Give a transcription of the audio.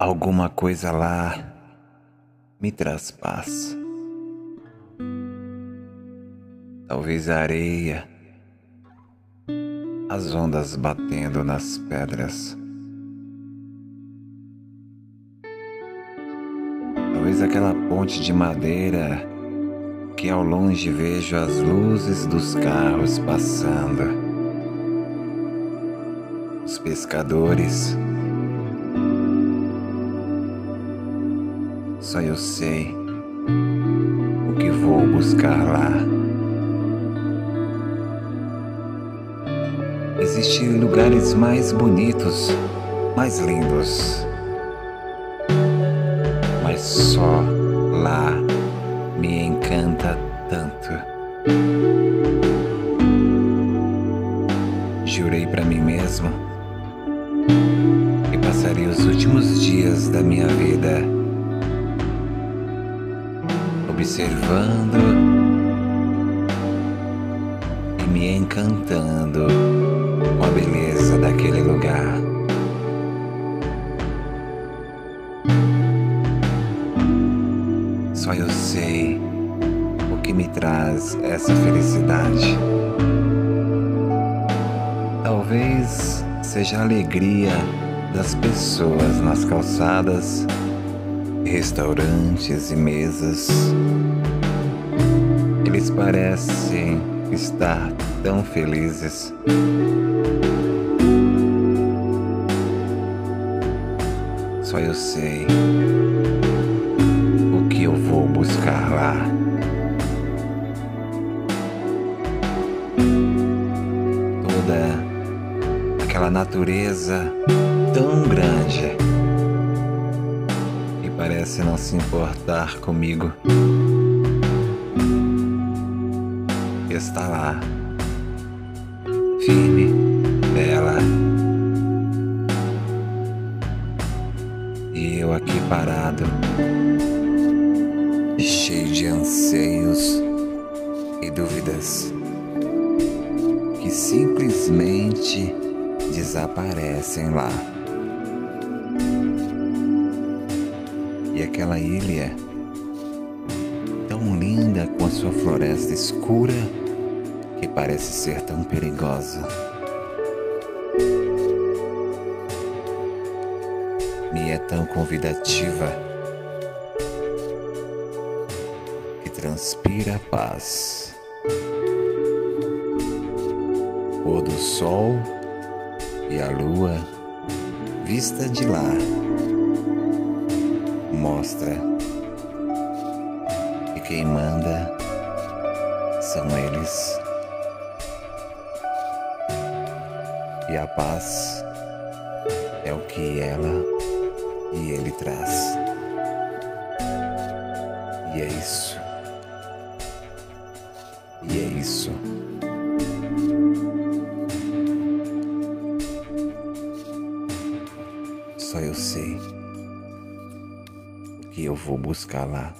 Alguma coisa lá me traz paz. Talvez a areia, as ondas batendo nas pedras. Talvez aquela ponte de madeira que ao longe vejo as luzes dos carros passando. Os pescadores Só eu sei o que vou buscar lá. Existem lugares mais bonitos, mais lindos, mas só lá me encanta tanto. Jurei para mim mesmo que passaria os últimos dias da minha vida observando e me encantando com a beleza daquele lugar. Só eu sei o que me traz essa felicidade. Talvez seja a alegria das pessoas nas calçadas restaurantes e mesas. Eles parecem estar tão felizes. Só eu sei o que eu vou buscar lá. Toda aquela natureza tão grande parece não se importar comigo. Está lá, firme, bela. E eu aqui parado, cheio de anseios e dúvidas que simplesmente desaparecem lá. E aquela ilha, tão linda com a sua floresta escura, que parece ser tão perigosa. Me é tão convidativa que transpira paz. Pôr do sol e a lua vista de lá mostra que quem manda são eles. E a paz é o que ela e ele traz. E é isso. E é isso. Só eu sei eu vou buscar lá.